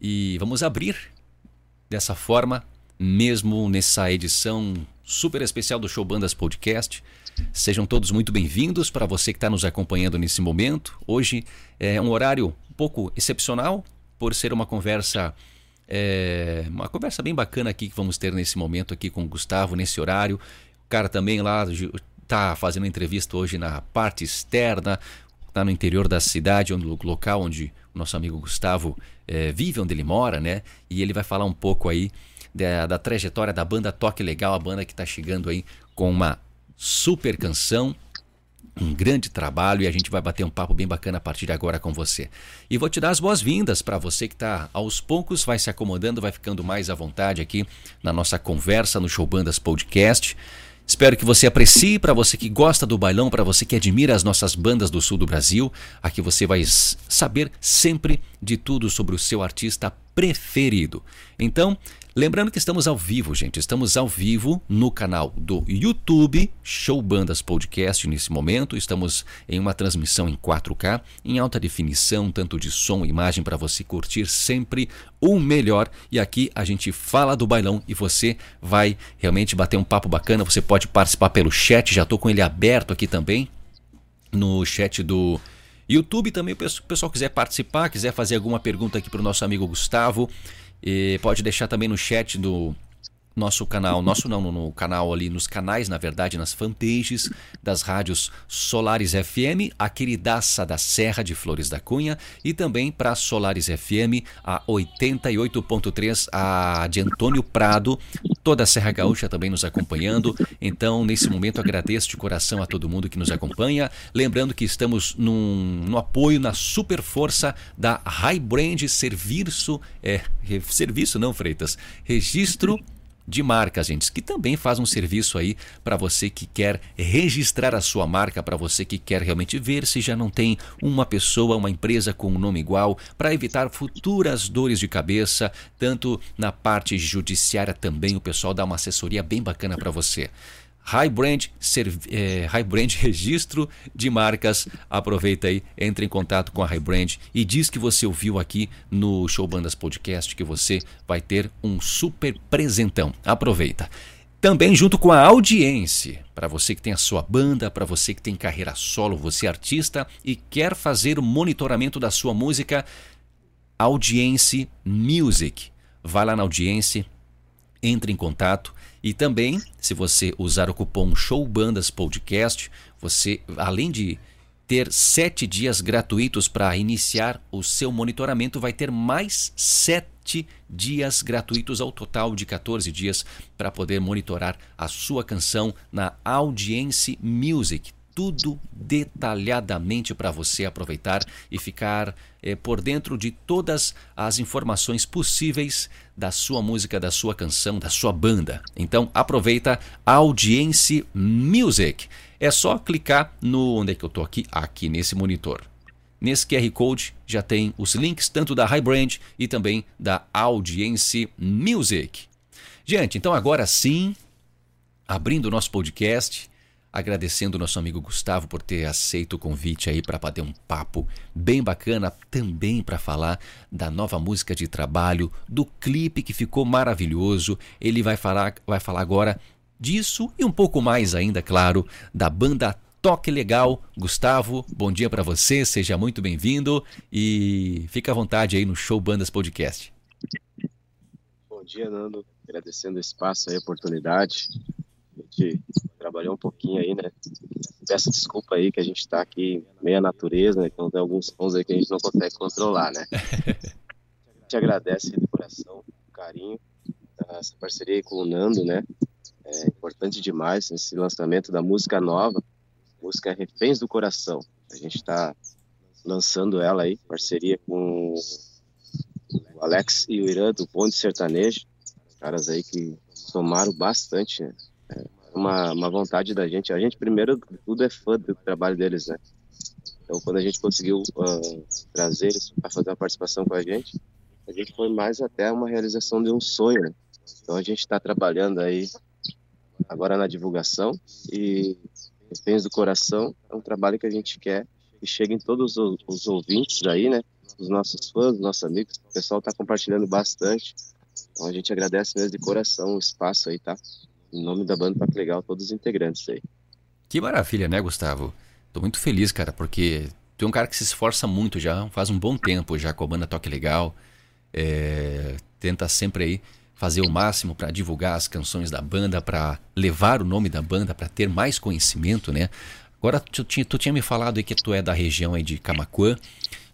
E vamos abrir dessa forma, mesmo nessa edição super especial do Show Bandas Podcast. Sejam todos muito bem-vindos para você que está nos acompanhando nesse momento. Hoje é um horário um pouco excepcional, por ser uma conversa é, uma conversa bem bacana aqui que vamos ter nesse momento aqui com o Gustavo, nesse horário. O cara também lá está fazendo entrevista hoje na parte externa, está no interior da cidade, onde, local onde nosso amigo Gustavo é, vive, onde ele mora, né? E ele vai falar um pouco aí da, da trajetória da banda Toque Legal, a banda que está chegando aí com uma super canção um grande trabalho e a gente vai bater um papo bem bacana a partir de agora com você. E vou te dar as boas-vindas para você que está aos poucos, vai se acomodando, vai ficando mais à vontade aqui na nossa conversa no Show Bandas Podcast. Espero que você aprecie, para você que gosta do bailão, para você que admira as nossas bandas do sul do Brasil. Aqui você vai saber sempre de tudo sobre o seu artista preferido. Então, Lembrando que estamos ao vivo, gente. Estamos ao vivo no canal do YouTube Show Bandas Podcast nesse momento. Estamos em uma transmissão em 4K, em alta definição, tanto de som e imagem para você curtir sempre o melhor. E aqui a gente fala do bailão e você vai realmente bater um papo bacana. Você pode participar pelo chat, já estou com ele aberto aqui também no chat do YouTube também, o pessoal quiser participar, quiser fazer alguma pergunta aqui para o nosso amigo Gustavo, e pode deixar também no chat do nosso canal, nosso não, no canal ali, nos canais, na verdade, nas fanpages das rádios Solares FM, a queridaça da Serra de Flores da Cunha, e também para Solares FM, a 88.3, a de Antônio Prado, toda a Serra Gaúcha também nos acompanhando. Então, nesse momento, agradeço de coração a todo mundo que nos acompanha. Lembrando que estamos num, no apoio, na super força da High Brand Serviço, é, serviço não, Freitas, registro de marcas, gente, que também faz um serviço aí para você que quer registrar a sua marca, para você que quer realmente ver se já não tem uma pessoa, uma empresa com um nome igual, para evitar futuras dores de cabeça, tanto na parte judiciária também o pessoal dá uma assessoria bem bacana para você. High Brand, é, High Brand Registro de Marcas. Aproveita aí, entre em contato com a High Brand e diz que você ouviu aqui no Show Bandas Podcast que você vai ter um super presentão. Aproveita. Também junto com a audiência, para você que tem a sua banda, para você que tem carreira solo, você é artista e quer fazer o monitoramento da sua música, Audiência Music. Vai lá na audiência, entre em contato e também, se você usar o cupom SHOWBANDAS PODCAST, você, além de ter sete dias gratuitos para iniciar o seu monitoramento, vai ter mais sete dias gratuitos ao total de 14 dias para poder monitorar a sua canção na Audience Music. Tudo detalhadamente para você aproveitar e ficar é, por dentro de todas as informações possíveis da sua música, da sua canção, da sua banda. Então aproveita Audience Music. É só clicar no onde é que eu estou aqui, aqui nesse monitor. Nesse QR Code já tem os links tanto da High Brand e também da Audience Music. Gente, então agora sim, abrindo o nosso podcast, agradecendo o nosso amigo Gustavo por ter aceito o convite aí para bater um papo bem bacana, também para falar da nova música de trabalho, do clipe que ficou maravilhoso. Ele vai falar, vai falar agora disso e um pouco mais ainda, claro, da banda Toque Legal. Gustavo, bom dia para você, seja muito bem-vindo e fica à vontade aí no Show Bandas Podcast. Bom dia, Nando. Agradecendo o espaço e a oportunidade gente trabalhou um pouquinho aí, né? Peço desculpa aí que a gente está aqui meia natureza, né? Então tem alguns sons aí que a gente não consegue controlar, né? A gente agradece de coração, carinho, essa parceria aí com o Nando, né? É importante demais esse lançamento da música nova, música Reféns do Coração. A gente está lançando ela aí, parceria com o Alex e o Irã do Ponte Sertanejo, caras aí que somaram bastante né? Uma, uma vontade da gente. A gente, primeiro tudo, é fã do trabalho deles, né? Então, quando a gente conseguiu uh, trazer eles para fazer uma participação com a gente, a gente foi mais até uma realização de um sonho. Né? Então, a gente está trabalhando aí agora na divulgação e Reféns do Coração é um trabalho que a gente quer que chegue em todos os, os ouvintes aí, né? os nossos fãs, os nossos amigos. O pessoal está compartilhando bastante. Então a gente agradece mesmo de coração o espaço aí, tá? Em nome da banda Toque Legal, todos os integrantes aí. Que maravilha, né, Gustavo? Tô muito feliz, cara, porque tu é um cara que se esforça muito já, faz um bom tempo já com a banda Toque Legal. É, tenta sempre aí fazer o máximo para divulgar as canções da banda, para levar o nome da banda, para ter mais conhecimento, né? Agora, tu, tu, tinha me falado aí que tu é da região aí de Camacuã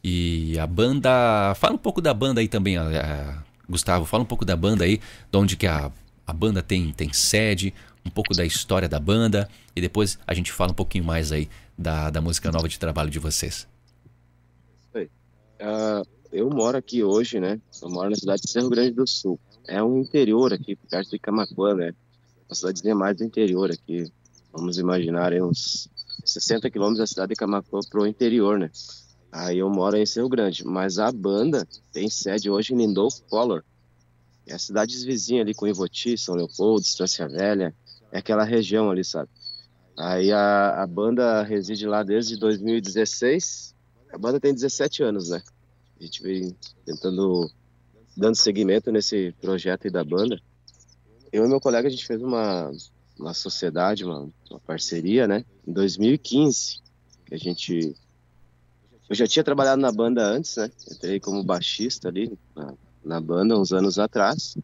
e a banda... Fala um pouco da banda aí também, a, a, Gustavo, fala um pouco da banda aí, de onde que a, a banda tem, tem sede, um pouco da história da banda e depois a gente fala um pouquinho mais aí da, da música nova de trabalho de vocês. Uh, eu moro aqui hoje, né? Eu moro na cidade de Cerro Grande do Sul é um interior aqui, perto de Camacuã, né? Uma cidadezinha mais do interior aqui. Vamos imaginar aí uns 60 quilômetros da cidade de Camacuã pro interior, né? Aí eu moro em Cerro Grande, mas a banda tem sede hoje em Lindolfo Collor. É a cidade vizinha ali com Ivoti, São Leopoldo, Estância Velha, é aquela região ali, sabe? Aí a, a banda reside lá desde 2016. A banda tem 17 anos, né? A gente vem tentando dando seguimento nesse projeto aí da banda, eu e meu colega a gente fez uma, uma sociedade, uma, uma parceria, né? Em 2015, que a gente eu já tinha trabalhado na banda antes, né? Entrei como baixista ali na, na banda uns anos atrás.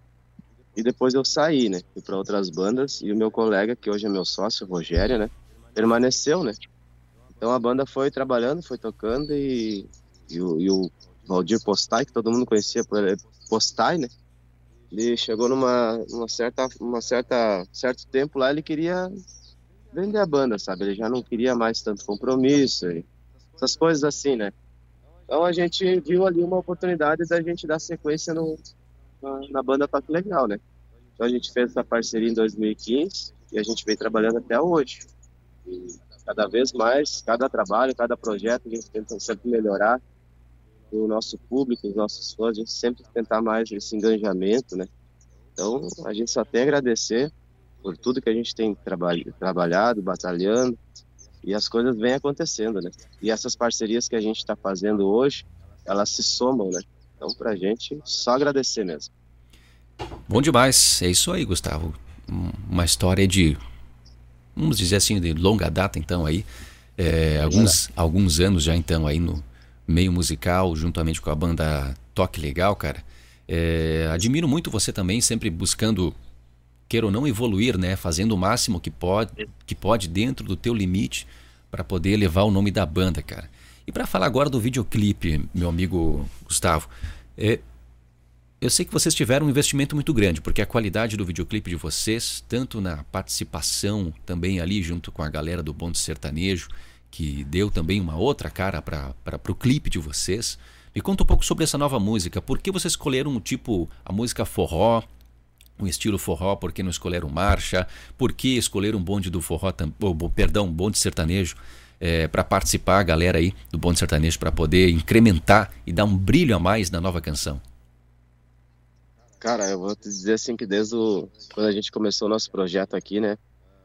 E depois eu saí, né? Fui para outras bandas e o meu colega, que hoje é meu sócio, Rogério, né? Permaneceu, né? Então a banda foi trabalhando, foi tocando e, e, o, e o Valdir Postai, que todo mundo conhecia por, Postai, né? Ele chegou numa, numa certa, uma certa, certo tempo lá, ele queria vender a banda, sabe? Ele já não queria mais tanto compromisso, essas coisas assim, né? Então a gente viu ali uma oportunidade da gente dar sequência no, na, na banda Toque Legal, né? Então a gente fez essa parceria em 2015 e a gente vem trabalhando até hoje. E cada vez mais, cada trabalho, cada projeto, a gente tenta sempre melhorar o nosso público, os nossos fãs, a gente sempre tentar mais esse engajamento, né? Então, a gente só tem a agradecer por tudo que a gente tem trabalhado, batalhando, e as coisas vêm acontecendo, né? E essas parcerias que a gente está fazendo hoje, elas se somam, né? Então, para a gente, só agradecer mesmo. Bom demais, é isso aí, Gustavo. Uma história de, vamos dizer assim, de longa data, então, aí. É, alguns, alguns anos já, então, aí no, meio musical, juntamente com a banda Toque Legal, cara. É, admiro muito você também, sempre buscando, queira ou não, evoluir, né? Fazendo o máximo que pode, que pode dentro do teu limite para poder levar o nome da banda, cara. E para falar agora do videoclipe, meu amigo Gustavo, é, eu sei que vocês tiveram um investimento muito grande, porque a qualidade do videoclipe de vocês, tanto na participação também ali junto com a galera do Bonde Sertanejo, que deu também uma outra cara para o clipe de vocês. Me conta um pouco sobre essa nova música. Por que vocês escolheram tipo a música forró, um estilo forró? Por que não escolheram marcha? Por que escolheram um bonde do forró, oh, perdão, bonde sertanejo? É, para participar a galera aí do bonde sertanejo para poder incrementar e dar um brilho a mais na nova canção. Cara, eu vou te dizer assim que desde o, quando a gente começou o nosso projeto aqui, né?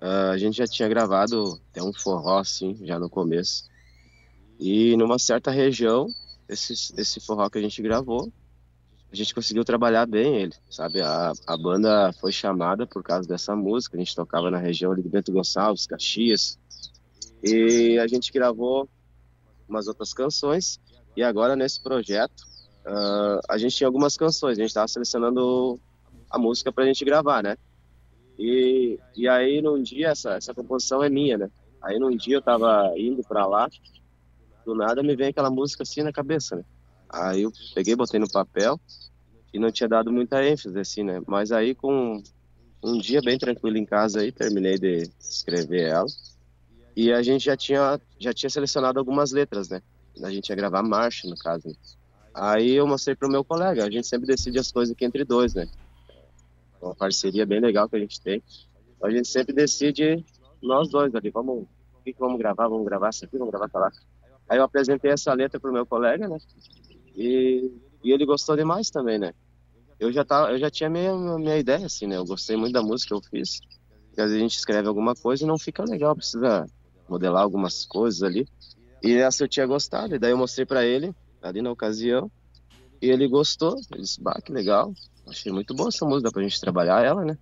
Uh, a gente já tinha gravado até um forró, assim, já no começo. E numa certa região, esse, esse forró que a gente gravou, a gente conseguiu trabalhar bem ele, sabe? A, a banda foi chamada por causa dessa música, a gente tocava na região ali de Bento Gonçalves, Caxias, e a gente gravou umas outras canções, e agora nesse projeto, uh, a gente tinha algumas canções, a gente estava selecionando a música para a gente gravar, né? E, e aí num dia, essa, essa composição é minha, né? Aí num dia eu tava indo para lá, do nada me vem aquela música assim na cabeça, né? Aí eu peguei, botei no papel e não tinha dado muita ênfase, assim, né? Mas aí com um dia bem tranquilo em casa aí, terminei de escrever ela. E a gente já tinha, já tinha selecionado algumas letras, né? A gente ia gravar marcha, no caso. Aí eu mostrei pro meu colega, a gente sempre decide as coisas aqui entre dois, né? uma parceria bem legal que a gente tem. A gente sempre decide nós dois ali, vamos, o que, que vamos gravar? Vamos gravar isso aqui, vamos gravar aquela. Aí eu apresentei essa letra pro meu colega, né? E, e ele gostou demais também, né? Eu já tava, eu já tinha minha minha ideia assim, né? Eu gostei muito da música que eu fiz. Porque às vezes a gente escreve alguma coisa e não fica legal, precisa modelar algumas coisas ali. E essa eu tinha gostado, e daí eu mostrei para ele, ali na ocasião. E ele gostou, ele disse, bah, que legal, achei muito boa essa música, dá pra gente trabalhar ela, né?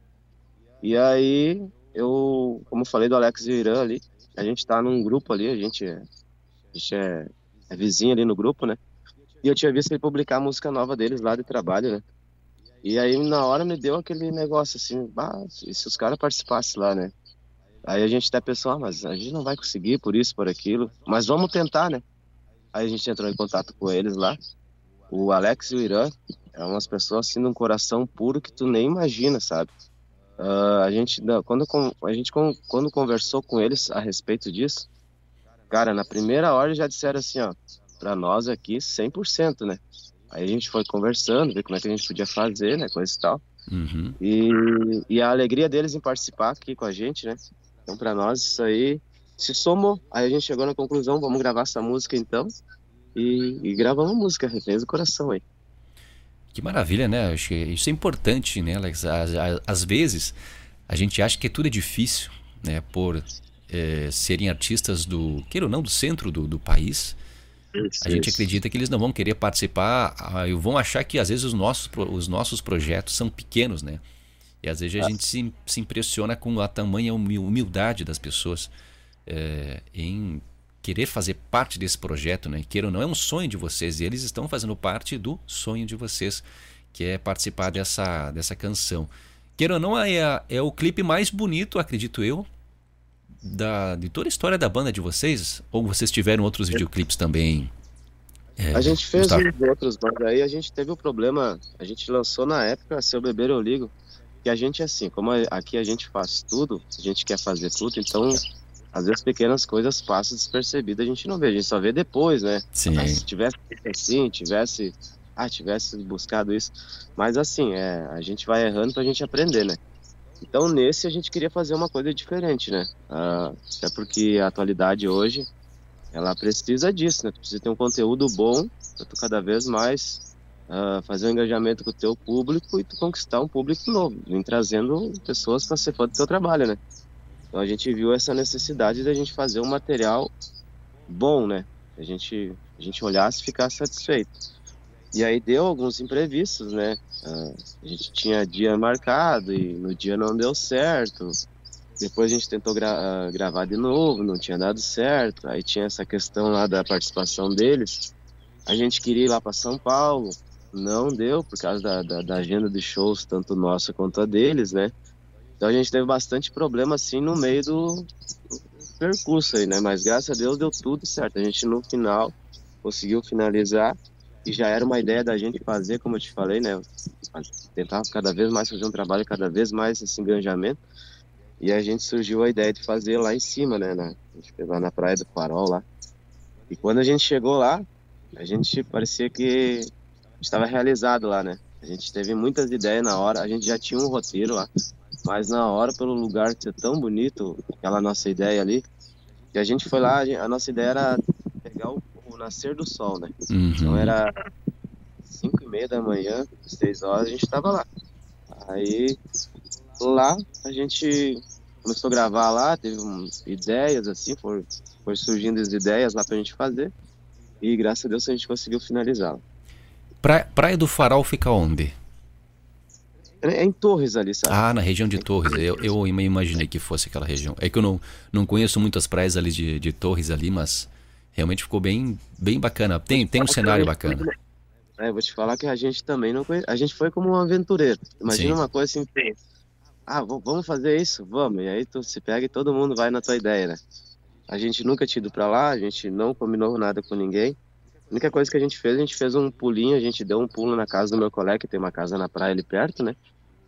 E aí, eu, como falei do Alex e Irã ali, a gente tá num grupo ali, a gente, é, a gente é, é vizinho ali no grupo, né? E eu tinha visto ele publicar a música nova deles lá de trabalho, né? E aí, na hora, me deu aquele negócio assim, bah, e se os caras participassem lá, né? Aí a gente até pensou, ah, mas a gente não vai conseguir por isso, por aquilo, mas vamos tentar, né? Aí a gente entrou em contato com eles lá. O Alex e o Irã é umas pessoas assim de um coração puro que tu nem imagina, sabe? Uh, a gente quando a gente quando conversou com eles a respeito disso, cara, na primeira hora já disseram assim, ó, para nós aqui 100%, né? Aí a gente foi conversando, ver como é que a gente podia fazer, né, coisa e tal. Uhum. E, e a alegria deles em participar aqui com a gente, né? Então, para nós, isso aí se somou. Aí a gente chegou na conclusão, vamos gravar essa música então. E, e gravamos a música, Reféns do Coração aí. Que maravilha, né? Acho que isso é importante, né, Alex? Às, às vezes a gente acha que tudo é difícil, né? Por é, serem artistas do, queira ou não, do centro do, do país. Isso, a gente isso. acredita que eles não vão querer participar ah, e vão achar que às vezes os nossos, os nossos projetos são pequenos, né? E às vezes a ah. gente se, se impressiona com a tamanha humildade das pessoas é, em querer fazer parte desse projeto, né? Queira ou não, é um sonho de vocês e eles estão fazendo parte do sonho de vocês, que é participar dessa, dessa canção. Queira ou não, é, é o clipe mais bonito, acredito eu, da, de toda a história da banda de vocês? Ou vocês tiveram outros videoclipes também? É, a gente fez outros, mas aí a gente teve o um problema. A gente lançou na época Seu Beber Eu Ligo, que a gente, assim, como aqui a gente faz tudo, a gente quer fazer tudo, então às vezes pequenas coisas passam despercebidas, a gente não vê, a gente só vê depois, né? Sim. Ah, se tivesse assim, tivesse, ah, tivesse buscado isso. Mas assim, é, a gente vai errando pra gente aprender, né? Então nesse a gente queria fazer uma coisa diferente, né? Ah, até porque a atualidade hoje, ela precisa disso, né? Tu precisa ter um conteúdo bom para tu cada vez mais uh, fazer um engajamento com o teu público e tu conquistar um público novo, vem trazendo pessoas para ser fã do teu trabalho, né? Então a gente viu essa necessidade da gente fazer um material bom, né? A gente a gente olhasse e ficasse satisfeito. E aí deu alguns imprevistos, né? Uh, a gente tinha dia marcado e no dia não deu certo. Depois a gente tentou gra uh, gravar de novo, não tinha dado certo. Aí tinha essa questão lá da participação deles. A gente queria ir lá para São Paulo, não deu por causa da, da, da, agenda de shows, tanto nossa quanto a deles, né? Então a gente teve bastante problema assim no meio do percurso aí, né? Mas graças a Deus deu tudo certo. A gente no final conseguiu finalizar e já era uma ideia da gente fazer, como eu te falei, né? Tentar cada vez mais fazer um trabalho, cada vez mais esse engajamento. E a gente surgiu a ideia de fazer lá em cima, né? Na, a gente lá na Praia do Farol lá. E quando a gente chegou lá, a gente parecia que estava realizado lá, né? A gente teve muitas ideias na hora, a gente já tinha um roteiro lá, mas na hora, pelo lugar ser tão bonito, aquela nossa ideia ali, que a gente foi lá, a, nossa ideia era o, nascer do sol, né? Uhum. Então era 5 e meia da manhã, 6 horas, a gente estava lá. Aí lá a gente começou a gravar lá, teve umas ideias assim, foi surgindo as ideias lá pra gente fazer. E graças a Deus a gente conseguiu finalizá-la. Praia, Praia do Farol fica onde? É em Torres ali, sabe? Ah, na região de Torres. Eu, eu imaginei que fosse aquela região. É que eu não, não conheço muitas praias ali de, de Torres ali, mas realmente ficou bem, bem bacana. Tem, tem um cenário bacana. É, vou te falar que a gente também não conhece. A gente foi como um aventureiro. Imagina Sim. uma coisa assim, ah, vamos fazer isso? Vamos. E aí tu se pega e todo mundo vai na tua ideia, né? A gente nunca tinha ido pra lá, a gente não combinou nada com ninguém. A única coisa que a gente fez, a gente fez um pulinho, a gente deu um pulo na casa do meu colega, que tem uma casa na praia ali perto, né?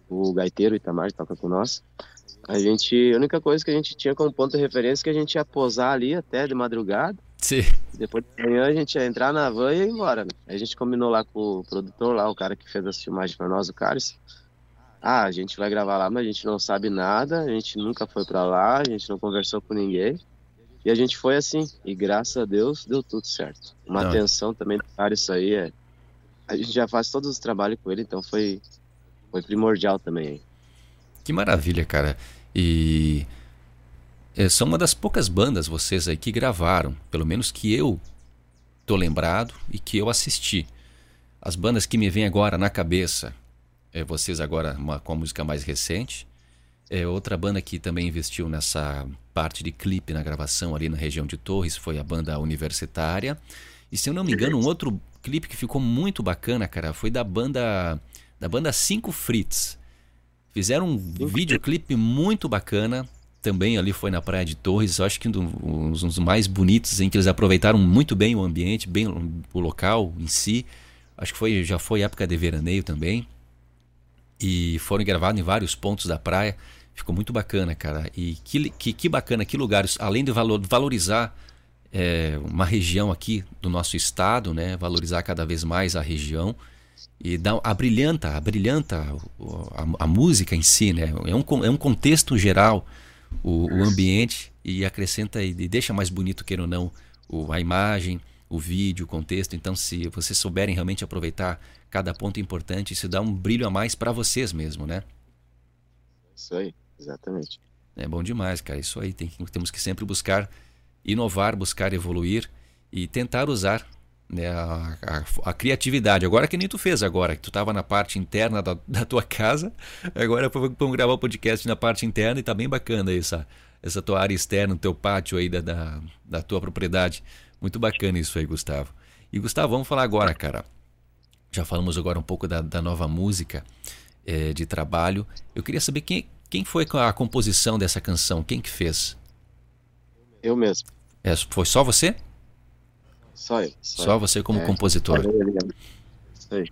O gaiteiro Itamar toca com nós. A gente, a única coisa que a gente tinha como ponto de referência é que a gente ia posar ali até de madrugada. Sim. Depois de manhã a gente ia entrar na van e ir embora. Né? A gente combinou lá com o produtor lá, o cara que fez as filmagens para nós, o Carlos. Ah, a gente vai gravar lá, mas a gente não sabe nada, a gente nunca foi para lá, a gente não conversou com ninguém. E a gente foi assim, e graças a Deus deu tudo certo. Uma Não. atenção também para isso aí é. A gente já faz todos os trabalhos com ele, então foi, foi primordial também. Que maravilha, cara. E é, são uma das poucas bandas vocês aí que gravaram, pelo menos que eu tô lembrado e que eu assisti. As bandas que me vêm agora na cabeça, é vocês agora uma, com a música mais recente. É outra banda que também investiu nessa parte de clipe na gravação ali na região de Torres foi a banda Universitária. E se eu não me engano, um outro clipe que ficou muito bacana, cara, foi da banda da banda Cinco Fritz. Fizeram um videoclipe muito bacana. Também ali foi na Praia de Torres. Acho que um dos mais bonitos em que eles aproveitaram muito bem o ambiente, bem o local em si. Acho que foi, já foi época de veraneio também. E foram gravados em vários pontos da praia. Ficou muito bacana, cara. E que, que, que bacana, que lugares, além de valor, valorizar é, uma região aqui do nosso estado, né? Valorizar cada vez mais a região e dá, abrilhanta, abrilhanta a, a, música em si, né? É um, é um contexto geral o, o ambiente e acrescenta e deixa mais bonito, queira ou não, o, a imagem, o vídeo, o contexto. Então, se vocês souberem realmente aproveitar cada ponto importante, isso dá um brilho a mais para vocês mesmo, né? Isso aí, exatamente. É bom demais, cara. Isso aí. Tem, temos que sempre buscar inovar, buscar evoluir e tentar usar né, a, a, a, criatividade. Agora que nem tu fez agora, que tu estava na parte interna da, da tua casa, agora vamos gravar o podcast na parte interna e tá bem bacana essa, essa tua área externa, o teu pátio aí da, da, da tua propriedade. Muito bacana isso aí, Gustavo. E Gustavo, vamos falar agora, cara. Já falamos agora um pouco da, da nova música é, de trabalho. Eu queria saber quem, quem foi a composição dessa canção, quem que fez? Eu mesmo. É, foi só você? Só eu. Só, só você como é, compositor. Isso aí.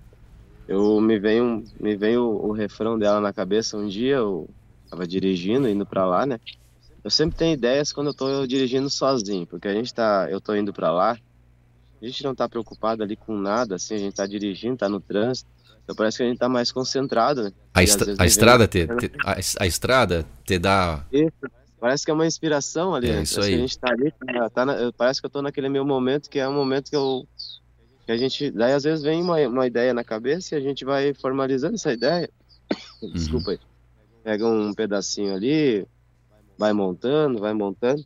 Eu me veio, me veio o, o, refrão dela na cabeça um dia, eu tava dirigindo, indo para lá, né? Eu sempre tenho ideias quando eu tô dirigindo sozinho, porque a gente tá, eu tô indo para lá, a gente não tá preocupado ali com nada, assim, a gente tá dirigindo, tá no trânsito, então parece que a gente tá mais concentrado, né? A, a estrada te, te, a, a, estrada te dá Isso Parece que é uma inspiração ali. É isso aí. a gente tá ali, tá, tá na, parece que eu tô naquele meu momento que é um momento que eu que a gente, daí às vezes vem uma, uma ideia na cabeça e a gente vai formalizando essa ideia. Uhum. Desculpa aí. Pega um pedacinho ali, vai montando, vai montando.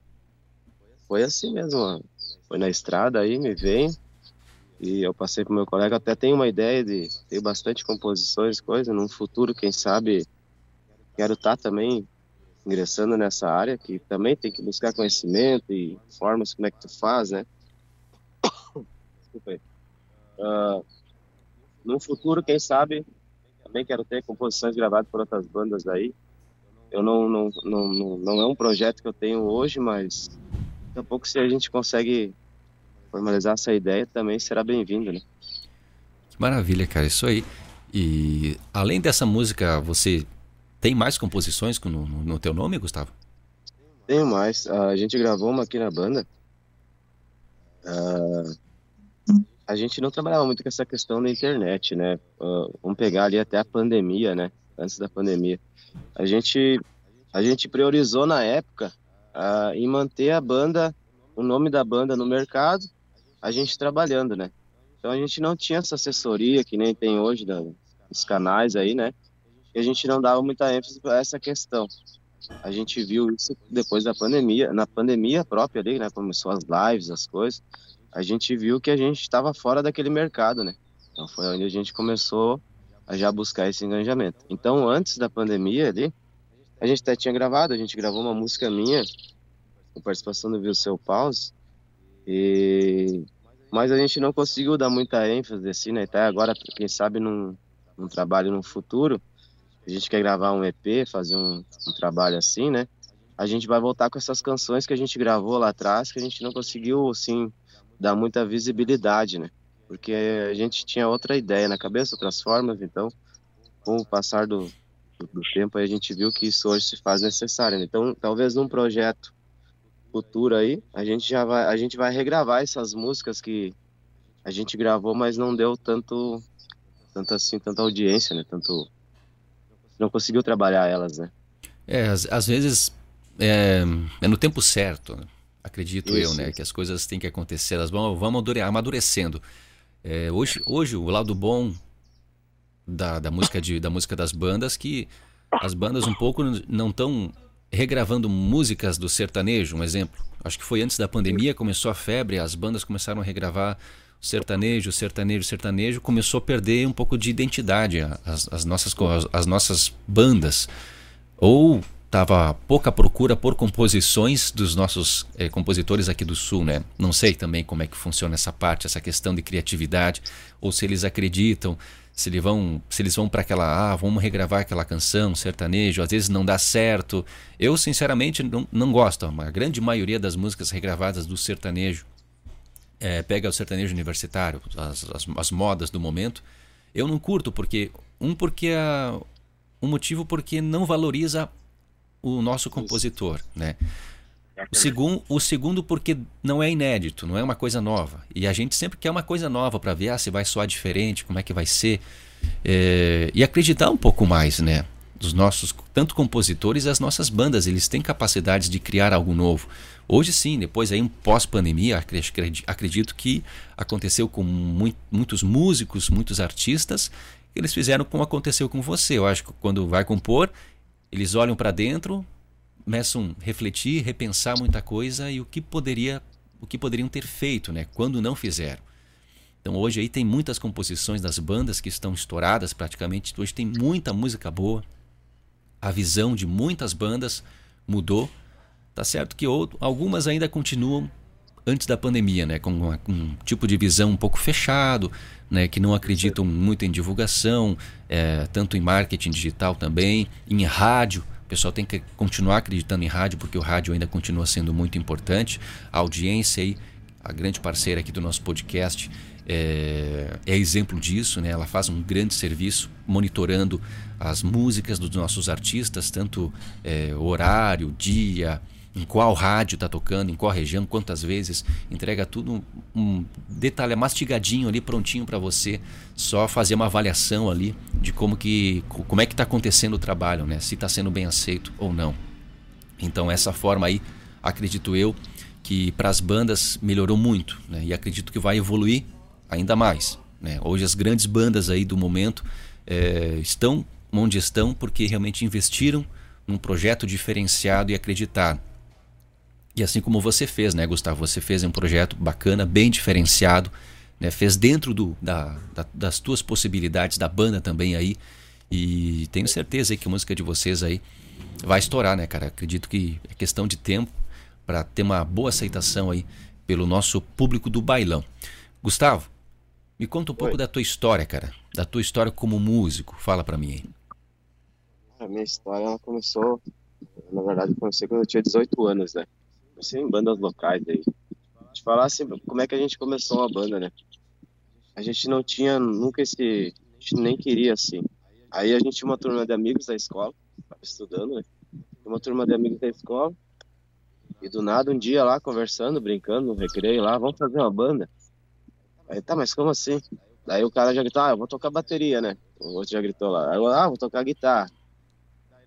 Foi assim mesmo, ó. foi na estrada aí, me vem e eu passei pro meu colega, até tenho uma ideia de ter bastante composições, coisa, num futuro, quem sabe, quero estar tá também ingressando nessa área, que também tem que buscar conhecimento e formas como é que tu faz, né? Desculpa aí. Uh, no futuro, quem sabe, também quero ter composições gravadas por outras bandas aí. Eu não, não, não, não, não é um projeto que eu tenho hoje, mas daqui a pouco se a gente consegue formalizar essa ideia, também será bem-vindo, né? Maravilha, cara, isso aí. E além dessa música, você tem mais composições no, no, no teu nome, Gustavo? Tenho mais. Uh, a gente gravou uma aqui na banda. Uh, a gente não trabalhava muito com essa questão da internet, né? Uh, vamos pegar ali até a pandemia, né? Antes da pandemia. A gente, a gente priorizou na época uh, em manter a banda, o nome da banda no mercado, a gente trabalhando, né? Então a gente não tinha essa assessoria que nem tem hoje dos canais aí, né? A gente não dava muita ênfase para essa questão. A gente viu isso depois da pandemia, na pandemia própria ali, né, começou as lives, as coisas, a gente viu que a gente estava fora daquele mercado, né? Então foi onde a gente começou a já buscar esse engajamento. Então, antes da pandemia ali, a gente até tinha gravado, a gente gravou uma música minha, com participação do Viu Seu Pause, e... mas a gente não conseguiu dar muita ênfase assim, né? Até agora, quem sabe, num, num trabalho no futuro, a gente quer gravar um EP, fazer um, um trabalho assim, né? A gente vai voltar com essas canções que a gente gravou lá atrás, que a gente não conseguiu, assim, dar muita visibilidade, né? Porque a gente tinha outra ideia na cabeça, outras formas, então, com o passar do, do, tempo, a gente viu que isso hoje se faz necessário. Né? Então, talvez num projeto futuro aí, a gente já vai, a gente vai regravar essas músicas que a gente gravou, mas não deu tanto, tanto assim, tanta audiência, né? Tanto não conseguiu trabalhar elas, né? É, às, às vezes é, é, no tempo certo, né? acredito Isso. eu, né? Que as coisas têm que acontecer, elas vão, vão amadurecendo. É, hoje, hoje o lado bom da, da música de, da música das bandas que as bandas um pouco não estão regravando músicas do sertanejo, um exemplo. Acho que foi antes da pandemia, começou a febre, as bandas começaram a regravar sertanejo, sertanejo, sertanejo, começou a perder um pouco de identidade as, as nossas, as, as nossas bandas. Ou tava pouca procura por composições dos nossos eh, compositores aqui do Sul, né? Não sei também como é que funciona essa parte, essa questão de criatividade, ou se eles acreditam, se eles vão, se eles vão para aquela, ah, vamos regravar aquela canção, sertanejo, às vezes não dá certo. Eu, sinceramente, não, não gosto. A grande maioria das músicas regravadas do sertanejo, é, pega o sertanejo universitário, as, as, as, modas do momento, eu não curto, porque, um, porque a, um motivo porque não valoriza o nosso compositor, né? O segundo, o segundo porque não é inédito, não é uma coisa nova. E a gente sempre quer uma coisa nova para ver ah, se vai soar diferente, como é que vai ser. É, e acreditar um pouco mais, né? Dos nossos, tanto compositores as nossas bandas, eles têm capacidades de criar algo novo. Hoje sim, depois aí um pós-pandemia, acredito que aconteceu com muito, muitos músicos, muitos artistas, eles fizeram como aconteceu com você. Eu acho que quando vai compor, eles olham para dentro, começam a refletir, repensar muita coisa e o que poderia, o que poderiam ter feito, né, quando não fizeram. Então hoje aí tem muitas composições das bandas que estão estouradas praticamente. Hoje tem muita música boa. A visão de muitas bandas mudou. Tá certo que outro, algumas ainda continuam antes da pandemia, né, com uma, um tipo de visão um pouco fechado, né, que não acreditam muito em divulgação, é, tanto em marketing digital também, em rádio. O pessoal tem que continuar acreditando em rádio, porque o rádio ainda continua sendo muito importante. A audiência aí, a grande parceira aqui do nosso podcast, é, é, exemplo disso, né? Ela faz um grande serviço monitorando as músicas dos nossos artistas, tanto é, horário, dia, em qual rádio está tocando, em qual região, quantas vezes, entrega tudo um, um detalhe mastigadinho ali, prontinho para você, só fazer uma avaliação ali de como que como é que está acontecendo o trabalho, né? Se está sendo bem aceito ou não. Então essa forma aí, acredito eu, que para as bandas melhorou muito, né? E acredito que vai evoluir ainda mais. Né? Hoje as grandes bandas aí do momento é, estão onde estão porque realmente investiram num projeto diferenciado e acreditaram. E assim como você fez, né, Gustavo? Você fez um projeto bacana, bem diferenciado, né? fez dentro do, da, da, das tuas possibilidades da banda também aí. E tenho certeza aí que a música de vocês aí vai estourar, né, cara? Acredito que é questão de tempo para ter uma boa aceitação aí pelo nosso público do bailão. Gustavo, me conta um pouco da tua história, cara. Da tua história como músico. Fala para mim aí. A minha história ela começou, na verdade, comecei quando eu tinha 18 anos, né? assim, em bandas locais aí. Te falar assim, como é que a gente começou uma banda, né? A gente não tinha nunca esse. A gente nem queria assim. Aí a gente tinha uma turma de amigos da escola, tava estudando, né? Uma turma de amigos da escola. E do nada, um dia lá, conversando, brincando no recreio lá, vamos fazer uma banda. Aí, tá, mas como assim? Daí o cara já gritou, ah, eu vou tocar bateria, né? O outro já gritou lá. Aí eu, ah, vou tocar guitarra.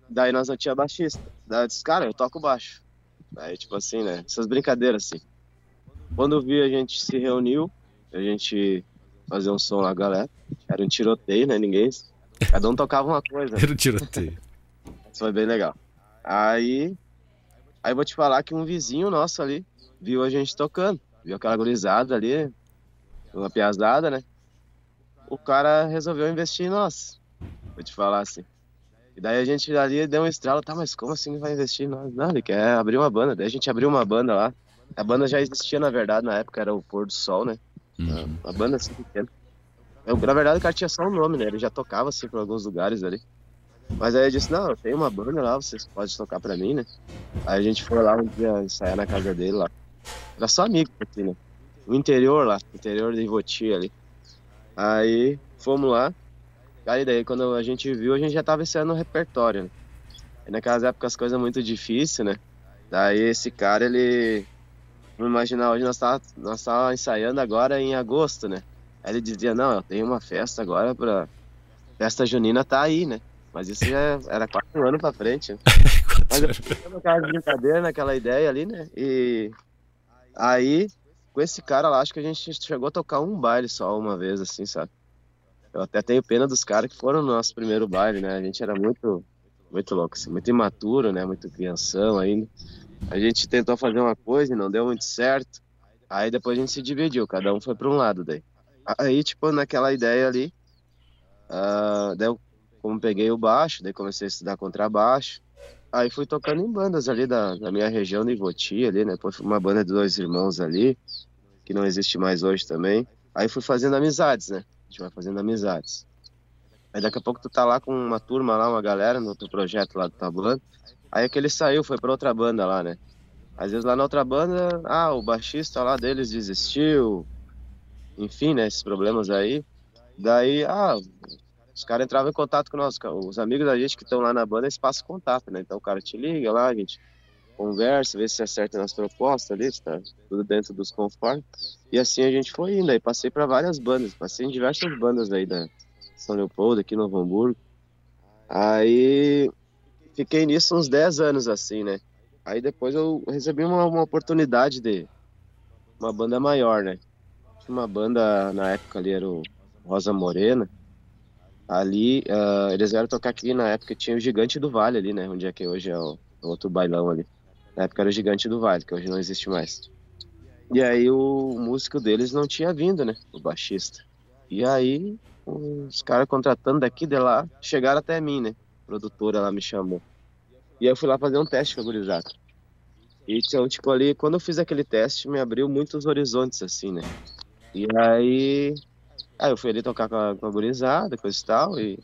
Daí nós não tinha baixista. Daí eu disse, cara, eu toco baixo. Aí, tipo assim, né? Essas brincadeiras, assim. Quando eu vi, a gente se reuniu, a gente fazer um som lá, galera. Era um tiroteio, né? Ninguém. Cada um tocava uma coisa. Era um tiroteio. Isso foi bem legal. Aí. Aí eu vou te falar que um vizinho nosso ali viu a gente tocando. Viu aquela gurizada ali, uma piazada, né? O cara resolveu investir em nós. Vou te falar assim. E daí a gente ali deu um estralo, tá, mas como assim vai investir? Não, não, ele quer abrir uma banda. Daí a gente abriu uma banda lá. A banda já existia, na verdade, na época era o Pôr do Sol, né? Uhum. A banda assim pequena. Eu, na verdade, o cara tinha só um nome, né? Ele já tocava assim por alguns lugares ali. Mas aí eu disse, não, eu tenho uma banda lá, vocês podem tocar pra mim, né? Aí a gente foi lá um dia ensaiar na casa dele lá. Era só amigo aqui, né? No interior lá, interior de Ivoti ali. Aí fomos lá, Aí daí quando a gente viu, a gente já tava ensaiando o repertório, né? E naquelas épocas as coisas muito difíceis, né? Daí esse cara, ele... Vamos imaginar, hoje nós tava, nós tava ensaiando agora em agosto, né? Aí ele dizia, não, eu tenho uma festa agora pra... Festa junina tá aí, né? Mas isso já era quatro anos pra frente. Né? Mas eu naquela brincadeira, naquela ideia ali, né? E aí, com esse cara lá, acho que a gente chegou a tocar um baile só uma vez, assim, sabe? Eu até tenho pena dos caras que foram no nosso primeiro baile, né? A gente era muito muito louco, assim, muito imaturo, né? Muito crianção ainda. A gente tentou fazer uma coisa e não deu muito certo. Aí depois a gente se dividiu, cada um foi para um lado daí. Aí, tipo, naquela ideia ali, uh, daí eu, como peguei o baixo, daí comecei a estudar contrabaixo. Aí fui tocando em bandas ali da, da minha região de Ivoti ali, né? Depois uma banda de dois irmãos ali, que não existe mais hoje também. Aí fui fazendo amizades, né? A gente vai fazendo amizades. Aí daqui a pouco tu tá lá com uma turma lá, uma galera no teu projeto lá do Tabuando. Aí aquele saiu, foi pra outra banda lá, né? Às vezes lá na outra banda, ah, o baixista lá deles desistiu. Enfim, né? Esses problemas aí. Daí, ah, os caras entravam em contato com nós. Os amigos da gente que estão lá na banda, eles passam contato, né? Então o cara te liga lá, a gente conversa, vê se acerta nas propostas ali, tá tudo dentro dos conformes. E assim a gente foi indo. Aí passei para várias bandas, passei em diversas bandas aí da, são Leopoldo, aqui no Hamburgo. Aí fiquei nisso uns 10 anos assim, né? Aí depois eu recebi uma, uma oportunidade de uma banda maior, né? Uma banda na época ali, era o Rosa Morena. Ali, uh, eles vieram tocar aqui na época tinha o Gigante do Vale ali, né? Onde é que hoje é o, o outro bailão ali. Na época era o Gigante do Vale, que hoje não existe mais. E aí o músico deles não tinha vindo, né? O baixista. E aí os caras contratando daqui de lá, chegaram até mim, né? A produtora lá me chamou. E eu fui lá fazer um teste com a gurizada. E então, tipo, ali, quando eu fiz aquele teste, me abriu muitos horizontes, assim, né? E aí, aí eu fui ali tocar com a, com a gurizada, coisa e tal, e,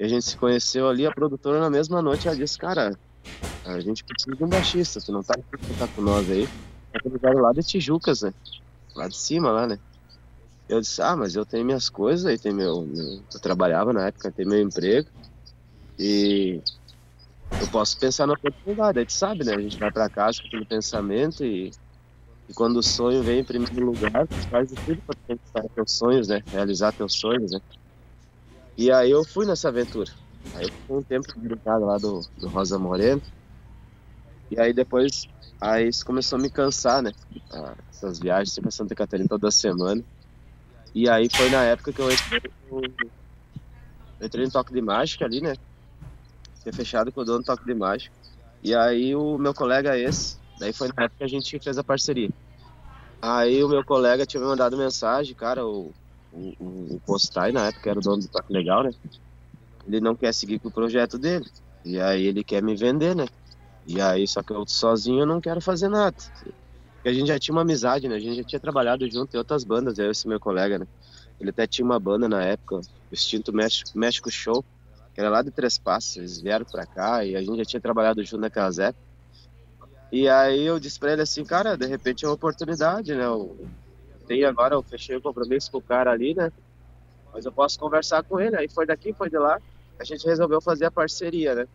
e, a gente se conheceu ali, a produtora na mesma noite, ela disse, cara, a gente precisa de um baixista, tu não tá pra com nós aí. É lá de Tijucas, né? Lá de cima, lá, né? Eu disse, ah, mas eu tenho minhas coisas, aí tem meu, meu, Eu trabalhava na época, tem meu emprego. E eu posso pensar na oportunidade, a gente sabe, né? A gente vai para casa com aquele pensamento e, e quando o sonho vem em primeiro lugar, faz tudo para conquistar teus sonhos, né? Realizar teus sonhos, né? E aí eu fui nessa aventura. Aí eu fui um tempo brincado lá do, do Rosa Moreno. E aí depois, aí isso começou a me cansar, né? Ah, essas viagens sempre a Santa Catarina toda semana. E aí foi na época que eu entrei no, entrei no Toque de Mágica ali, né? Tinha fechado com o dono do Toque de Mágica. E aí o meu colega esse, daí foi na época que a gente fez a parceria. Aí o meu colega tinha me mandado mensagem, cara, o, o, o Postai, na época era o dono do Toque Legal, né? Ele não quer seguir com o projeto dele. E aí ele quer me vender, né? E aí, só que eu sozinho eu não quero fazer nada. Porque a gente já tinha uma amizade, né? A gente já tinha trabalhado junto em outras bandas, eu e esse meu colega, né? Ele até tinha uma banda na época, o Extinto México, México Show, que era lá de Três Passos. Eles vieram pra cá e a gente já tinha trabalhado junto naquelas épocas. E aí eu disse pra ele assim, cara, de repente é uma oportunidade, né? Eu tenho agora, eu fechei o compromisso com o cara ali, né? Mas eu posso conversar com ele. Aí foi daqui, foi de lá. A gente resolveu fazer a parceria, né?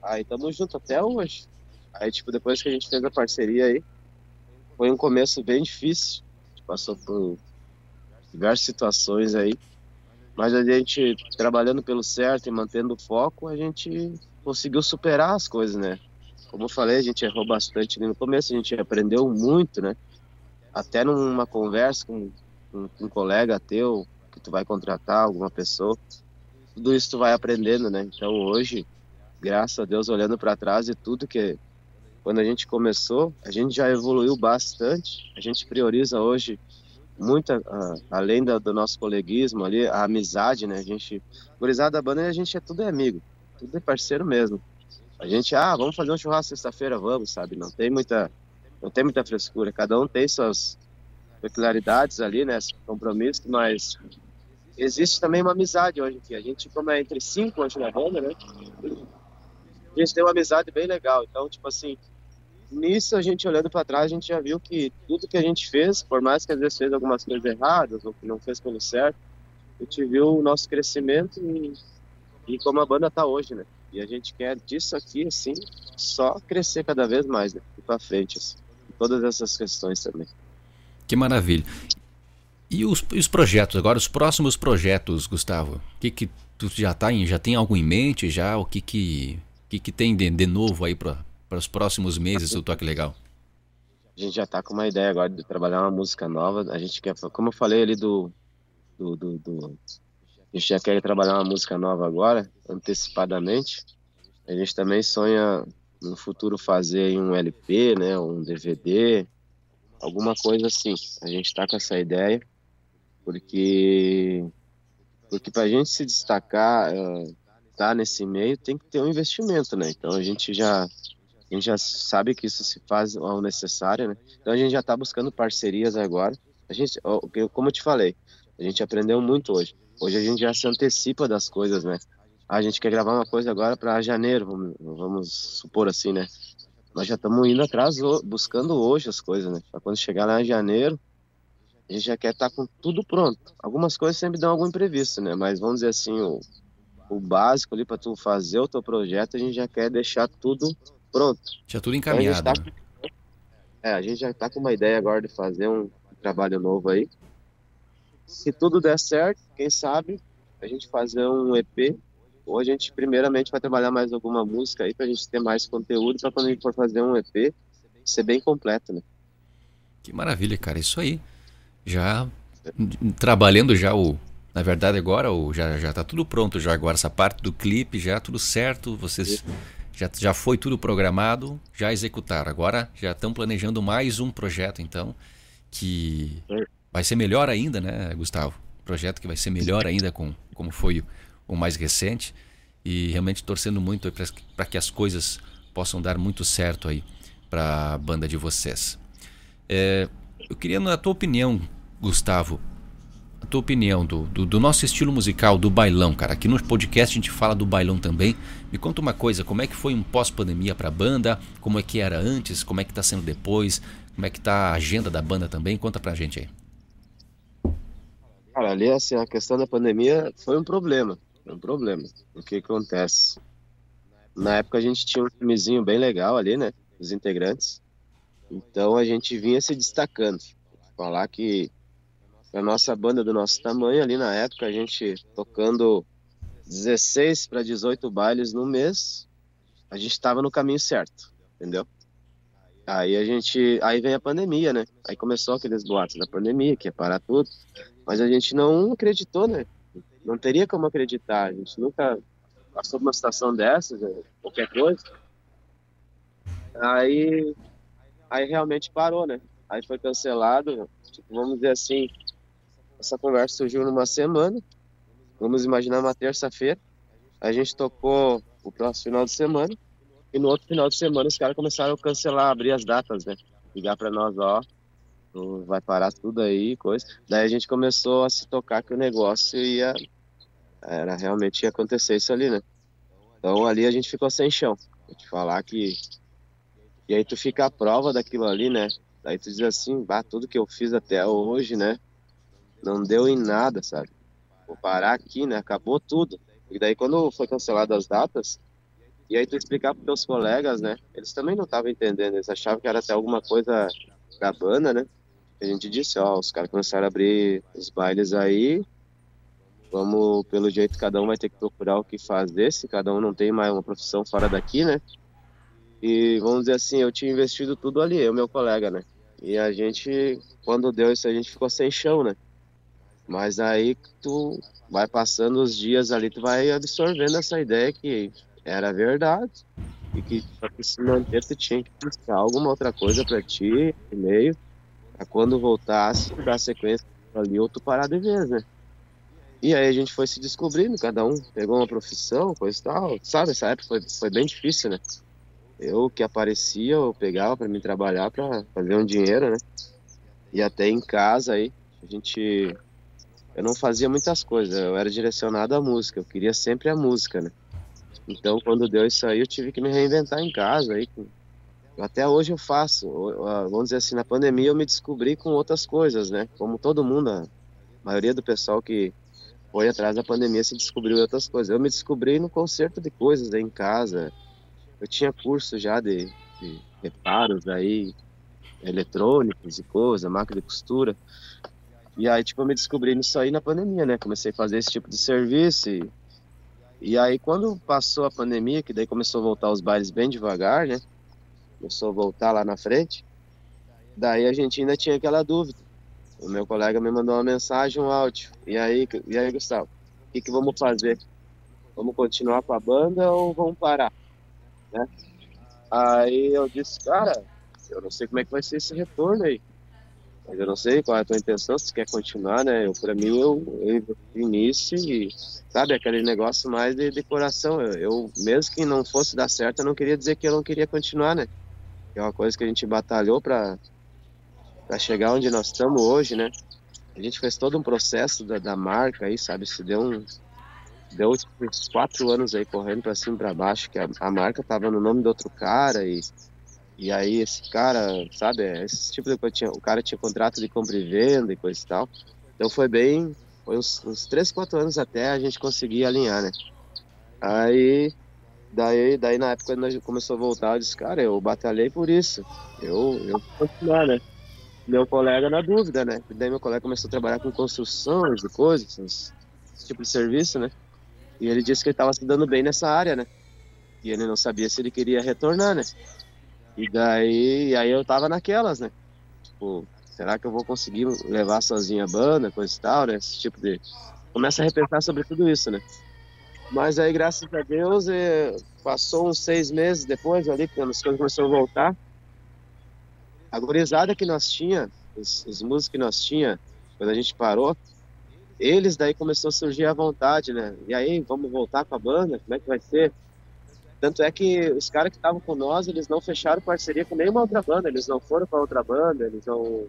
Aí tamo junto até hoje. Aí, tipo, depois que a gente fez a parceria aí, foi um começo bem difícil, passou por diversas situações aí, mas a gente trabalhando pelo certo e mantendo o foco, a gente conseguiu superar as coisas, né? Como eu falei, a gente errou bastante no começo, a gente aprendeu muito, né? Até numa conversa com, com um colega teu, que tu vai contratar alguma pessoa, tudo isso tu vai aprendendo, né? Então hoje, graças a Deus, olhando para trás e tudo que quando a gente começou, a gente já evoluiu bastante. A gente prioriza hoje muita, uh, além do, do, nosso coleguismo ali, a amizade, né? A gente, gurizada da banda, a gente é tudo amigo, tudo é parceiro mesmo. A gente, ah, vamos fazer um churrasco sexta-feira, vamos, sabe? Não tem muita, não tem muita frescura. Cada um tem suas peculiaridades ali, né? Compromissos, mas existe também uma amizade hoje aqui. A gente, como é entre cinco hoje na banda, né? A gente tem uma amizade bem legal. Então, tipo assim, nisso a gente olhando para trás, a gente já viu que tudo que a gente fez, por mais que às vezes fez algumas coisas erradas ou que não fez pelo certo, a gente viu o nosso crescimento e, e como a banda tá hoje, né? E a gente quer disso aqui, assim, só crescer cada vez mais, né? E para frente, assim. Todas essas questões também. Que maravilha. E os, os projetos agora, os próximos projetos, Gustavo? O que que tu já tá em, já tem algo em mente já? O que que, que, que tem de, de novo aí para para os próximos meses do Toque Legal? A gente já está com uma ideia agora de trabalhar uma música nova. A gente quer, como eu falei ali do, do, do, do a gente já quer trabalhar uma música nova agora, antecipadamente. A gente também sonha no futuro fazer um LP, né, um DVD, alguma coisa assim. A gente está com essa ideia, porque porque para a gente se destacar, uh, tá nesse meio, tem que ter um investimento, né? Então a gente já a gente já sabe que isso se faz ao necessário, né? Então a gente já está buscando parcerias agora. A gente, como eu te falei, a gente aprendeu muito hoje. Hoje a gente já se antecipa das coisas, né? a gente quer gravar uma coisa agora para janeiro, vamos, vamos, supor assim, né? Nós já estamos indo atrás, buscando hoje as coisas, né? Para quando chegar lá em janeiro, a gente já quer estar tá com tudo pronto. Algumas coisas sempre dão algum imprevisto, né? Mas vamos dizer assim, o, o básico ali para tu fazer o teu projeto, a gente já quer deixar tudo pronto. Já tudo encaminhado. Então, a tá, né? é, a gente já está com uma ideia agora de fazer um trabalho novo aí. Se tudo der certo, quem sabe a gente fazer um EP ou a gente primeiramente vai trabalhar mais alguma música aí para a gente ter mais conteúdo para quando a gente for fazer um EP ser bem completo, né? Que maravilha, cara, isso aí. Já trabalhando já o, na verdade agora o já já tá tudo pronto já agora essa parte do clipe já tudo certo, vocês já, já foi tudo programado, já executaram. Agora já estão planejando mais um projeto então que vai ser melhor ainda, né, Gustavo? Projeto que vai ser melhor ainda com como foi o mais recente, e realmente torcendo muito para que as coisas possam dar muito certo aí para a banda de vocês. É, eu queria, na tua opinião, Gustavo, a tua opinião do, do, do, nosso estilo musical, do bailão, cara. Aqui no podcast a gente fala do bailão também. Me conta uma coisa, como é que foi um pós-pandemia para a banda? Como é que era antes? Como é que está sendo depois? Como é que está a agenda da banda também? Conta pra gente aí. Cara, ali assim, a questão da pandemia foi um problema. É um problema. O que acontece? Na época a gente tinha um timezinho bem legal ali, né? Os integrantes. Então a gente vinha se destacando. Falar que a nossa banda do nosso tamanho ali na época, a gente tocando 16 para 18 bailes no mês, a gente estava no caminho certo, entendeu? Aí a gente, aí vem a pandemia, né? Aí começou aqueles boatos da pandemia, que ia parar tudo, mas a gente não acreditou, né? não teria como acreditar. A gente nunca passou por uma situação dessas, né, qualquer coisa. Aí, aí realmente parou, né? Aí foi cancelado. Tipo, vamos dizer assim, essa conversa surgiu numa semana. Vamos imaginar uma terça-feira. A gente tocou o próximo final de semana. E no outro final de semana os caras começaram a cancelar, abrir as datas, né? Ligar para nós, ó, vai parar tudo aí, coisa. Daí a gente começou a se tocar que o negócio ia era realmente ia acontecer isso ali, né? Então ali a gente ficou sem chão. Vou te falar que. E aí tu fica à prova daquilo ali, né? Daí tu diz assim, bah, tudo que eu fiz até hoje, né? Não deu em nada, sabe? Vou parar aqui, né? Acabou tudo. E daí quando foi cancelado as datas, e aí tu explicar para teus colegas, né? Eles também não estavam entendendo, eles achavam que era até alguma coisa da banda, né? A gente disse, ó, os caras começaram a abrir os bailes aí, Vamos, pelo jeito, cada um vai ter que procurar o que fazer, se cada um não tem mais uma profissão fora daqui, né? E vamos dizer assim, eu tinha investido tudo ali, eu meu colega, né? E a gente, quando deu isso, a gente ficou sem chão, né? Mas aí tu vai passando os dias ali, tu vai absorvendo essa ideia que era verdade e que para se manter tu tinha que buscar alguma outra coisa para ti, meio, para quando voltasse, dar sequência ali ou tu parar de vez, né? E aí a gente foi se descobrindo, cada um pegou uma profissão, coisa e tal. Sabe, essa época foi, foi bem difícil, né? Eu que aparecia, eu pegava para me trabalhar, para fazer um dinheiro, né? E até em casa aí, a gente. Eu não fazia muitas coisas, eu era direcionado à música, eu queria sempre a música, né? Então, quando deu isso aí, eu tive que me reinventar em casa. Aí, até hoje eu faço. Vamos dizer assim, na pandemia eu me descobri com outras coisas, né? Como todo mundo, a maioria do pessoal que foi atrás da pandemia se descobriu outras coisas. Eu me descobri no conserto de coisas aí em casa. Eu tinha curso já de, de reparos aí, eletrônicos e coisa, máquina de costura. E aí, tipo, eu me descobri nisso aí na pandemia, né? Comecei a fazer esse tipo de serviço. E, e aí, quando passou a pandemia, que daí começou a voltar os bailes bem devagar, né? Começou a voltar lá na frente. Daí a gente ainda tinha aquela dúvida o meu colega me mandou uma mensagem, um áudio. E aí, e aí Gustavo, o que, que vamos fazer? Vamos continuar com a banda ou vamos parar? né? Aí eu disse, cara, eu não sei como é que vai ser esse retorno aí. Mas eu não sei qual é a tua intenção, se quer continuar, né? Eu, pra mim, eu, eu início e, sabe, aquele negócio mais de, de coração. Eu, eu, mesmo que não fosse dar certo, eu não queria dizer que eu não queria continuar, né? É uma coisa que a gente batalhou pra, pra chegar onde nós estamos hoje, né? A gente fez todo um processo da, da marca aí, sabe? Se deu um, deu uns quatro anos aí correndo para cima e para baixo, que a, a, marca tava no nome de outro cara e, e aí esse cara, sabe, esse tipo de coisa, tinha, o cara tinha contrato de compra e venda e coisa e tal. Então foi bem, foi uns, uns três, quatro anos até a gente conseguir alinhar, né? Aí, daí, daí na época quando começou a voltar, eu disse, cara, eu batalhei por isso, eu, eu vou continuar, né? Meu colega na dúvida, né? Daí meu colega começou a trabalhar com construções e coisas, esse tipo de serviço, né? E ele disse que ele estava se dando bem nessa área, né? E ele não sabia se ele queria retornar, né? E daí, aí eu tava naquelas, né? Tipo, será que eu vou conseguir levar sozinha a banda, coisa e tal, né? Esse tipo de. Começa a repensar sobre tudo isso, né? Mas aí, graças a Deus, eh, passou uns seis meses depois ali, quando as coisas começaram a voltar. A gurizada que nós tinha, os, os músicos que nós tinha, quando a gente parou, eles daí começou a surgir a vontade, né? E aí, vamos voltar com a banda? Como é que vai ser? Tanto é que os caras que estavam com nós, eles não fecharam parceria com nenhuma outra banda, eles não foram para outra banda, eles não,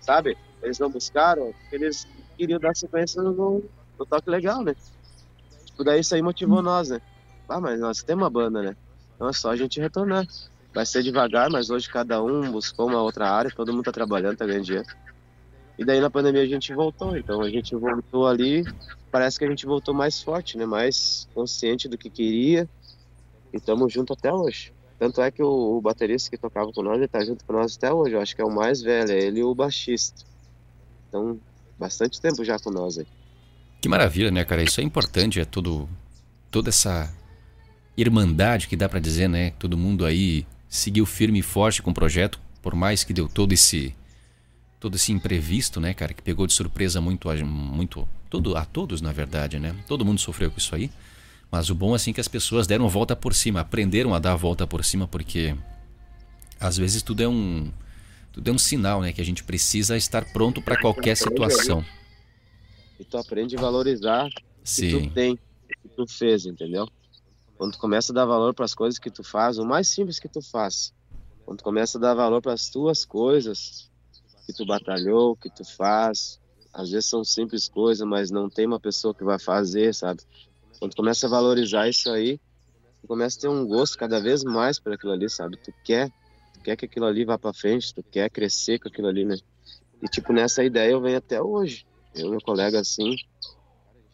sabe? Eles não buscaram, eles queriam dar sequência no, no toque legal, né? Tipo, daí isso aí motivou nós, né? Ah, mas nós temos uma banda, né? Então é só a gente retornar. Vai ser devagar, mas hoje cada um buscou uma outra área, todo mundo tá trabalhando, tá ganhando dinheiro. E daí na pandemia a gente voltou, então a gente voltou ali, parece que a gente voltou mais forte, né? Mais consciente do que queria. E estamos junto até hoje. Tanto é que o, o, baterista que tocava com nós, ele tá junto com nós até hoje. Eu acho que é o mais velho, é ele e o baixista. Então, bastante tempo já com nós aí. Que maravilha, né, cara? Isso é importante, é tudo toda essa irmandade que dá para dizer, né? Todo mundo aí seguiu firme e forte com o projeto, por mais que deu todo esse todo esse imprevisto, né, cara, que pegou de surpresa muito, muito todo, a todos, na verdade, né? Todo mundo sofreu com isso aí. Mas o bom é assim que as pessoas deram a volta por cima, aprenderam a dar a volta por cima, porque às vezes tudo é um tudo é um sinal, né, que a gente precisa estar pronto para qualquer situação. E tu aprende a valorizar o que tu tem, o que tu fez, entendeu? Quando tu começa a dar valor para as coisas que tu faz, o mais simples que tu faz. Quando tu começa a dar valor para as tuas coisas, que tu batalhou, que tu faz. Às vezes são simples coisas, mas não tem uma pessoa que vai fazer, sabe? Quando tu começa a valorizar isso aí, tu começa a ter um gosto cada vez mais por aquilo ali, sabe? Tu quer, tu quer que aquilo ali vá para frente, tu quer crescer com aquilo ali, né? E tipo, nessa ideia eu venho até hoje. Eu e meu colega assim,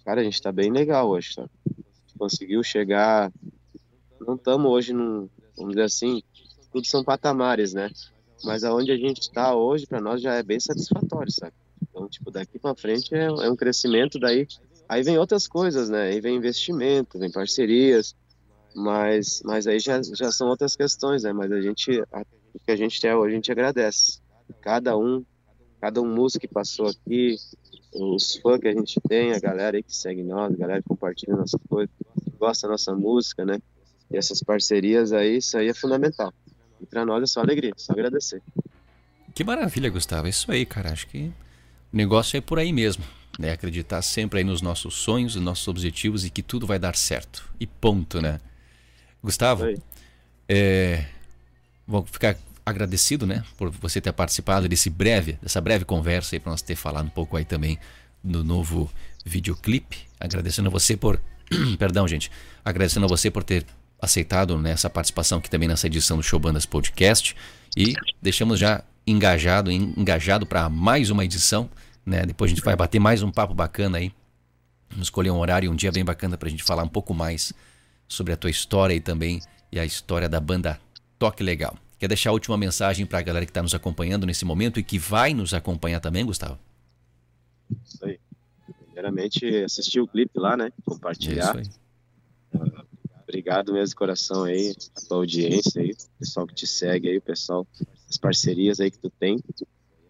cara, a gente tá bem legal hoje, sabe? Conseguiu chegar, não estamos hoje num, vamos dizer assim, tudo são patamares, né? Mas aonde a gente está hoje, para nós já é bem satisfatório, sabe? Então, tipo, daqui para frente é, é, um crescimento daí. Aí vem outras coisas, né? Aí vem investimento, vem parcerias, mas, mas aí já, já são outras questões, né? Mas a gente, a, o que a gente tem hoje, a gente agradece. Cada um, cada um músico que passou aqui, os fãs que a gente tem, a galera aí que segue nós, a galera que compartilha nossa coisa, gosta da nossa música, né? E essas parcerias aí, isso aí é fundamental. E para nós é só alegria, só agradecer. Que maravilha, Gustavo. É isso aí, cara. Acho que o negócio é por aí mesmo. Né? Acreditar sempre aí nos nossos sonhos, nos nossos objetivos e que tudo vai dar certo. E ponto, né? Gustavo, é, vou ficar agradecido, né, por você ter participado desse breve, dessa breve conversa aí para nós ter falado um pouco aí também do novo videoclipe. Agradecendo a você por, perdão, gente, agradecendo a você por ter aceitado nessa participação aqui também nessa edição do Show Bandas Podcast e deixamos já engajado, engajado para mais uma edição, né? Depois a gente vai bater mais um papo bacana aí. Vamos escolher um horário e um dia bem bacana para a gente falar um pouco mais sobre a tua história e também e a história da banda Toque Legal. Quer deixar a última mensagem para a galera que está nos acompanhando nesse momento e que vai nos acompanhar também, Gustavo? Isso aí. Primeiramente, assistir o clipe lá, né? Compartilhar. Aí. Obrigado mesmo de coração aí, a tua audiência aí, o pessoal que te segue aí, o pessoal, as parcerias aí que tu tem.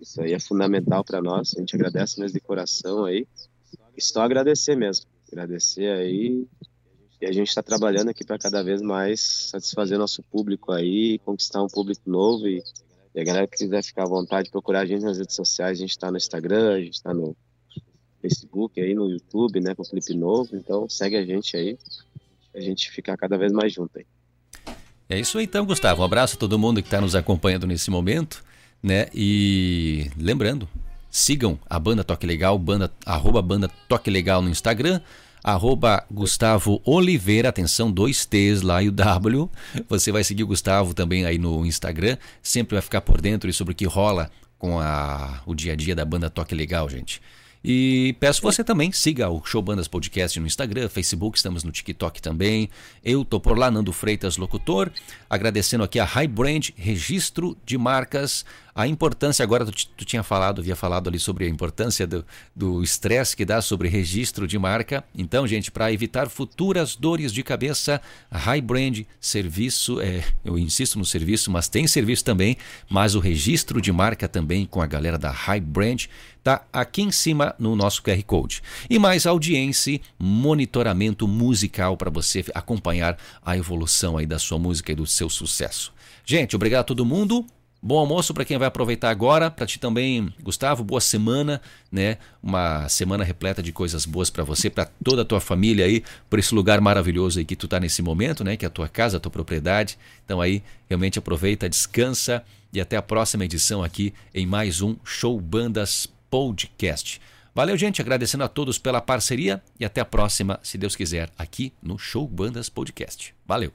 Isso aí é fundamental para nós. A gente agradece mesmo de coração aí. E só agradecer mesmo. Agradecer aí E a gente está trabalhando aqui para cada vez mais satisfazer nosso público aí, conquistar um público novo. E, e a galera que quiser ficar à vontade, procurar a gente nas redes sociais. A gente está no Instagram, a gente está no Facebook, aí no YouTube, né, com o clipe novo. Então segue a gente aí, a gente ficar cada vez mais junto aí. É isso aí então, Gustavo. Um abraço a todo mundo que está nos acompanhando nesse momento, né? E lembrando, sigam a banda Toque Legal, banda, arroba banda Toque Legal no Instagram arroba Gustavo Oliveira, atenção, dois T's lá e o W. Você vai seguir o Gustavo também aí no Instagram, sempre vai ficar por dentro sobre o que rola com a, o dia a dia da banda Toque Legal, gente. E peço você também siga o Show Bandas Podcast no Instagram, Facebook, estamos no TikTok também. Eu tô por lá, Nando Freitas, locutor. Agradecendo aqui a High Brand, registro de marcas a importância, agora tu, tu tinha falado, havia falado ali sobre a importância do estresse que dá sobre registro de marca. Então, gente, para evitar futuras dores de cabeça, High Brand, serviço, é, eu insisto no serviço, mas tem serviço também, mas o registro de marca também com a galera da High Brand tá aqui em cima no nosso QR Code. E mais audiência, monitoramento musical para você acompanhar a evolução aí da sua música e do seu sucesso. Gente, obrigado a todo mundo. Bom almoço para quem vai aproveitar agora, para ti também, Gustavo, boa semana, né? Uma semana repleta de coisas boas para você, para toda a tua família aí, por esse lugar maravilhoso aí que tu tá nesse momento, né? Que é a tua casa, a tua propriedade. Então aí, realmente aproveita, descansa e até a próxima edição aqui em mais um Show Bandas Podcast. Valeu, gente, agradecendo a todos pela parceria e até a próxima, se Deus quiser, aqui no Show Bandas Podcast. Valeu.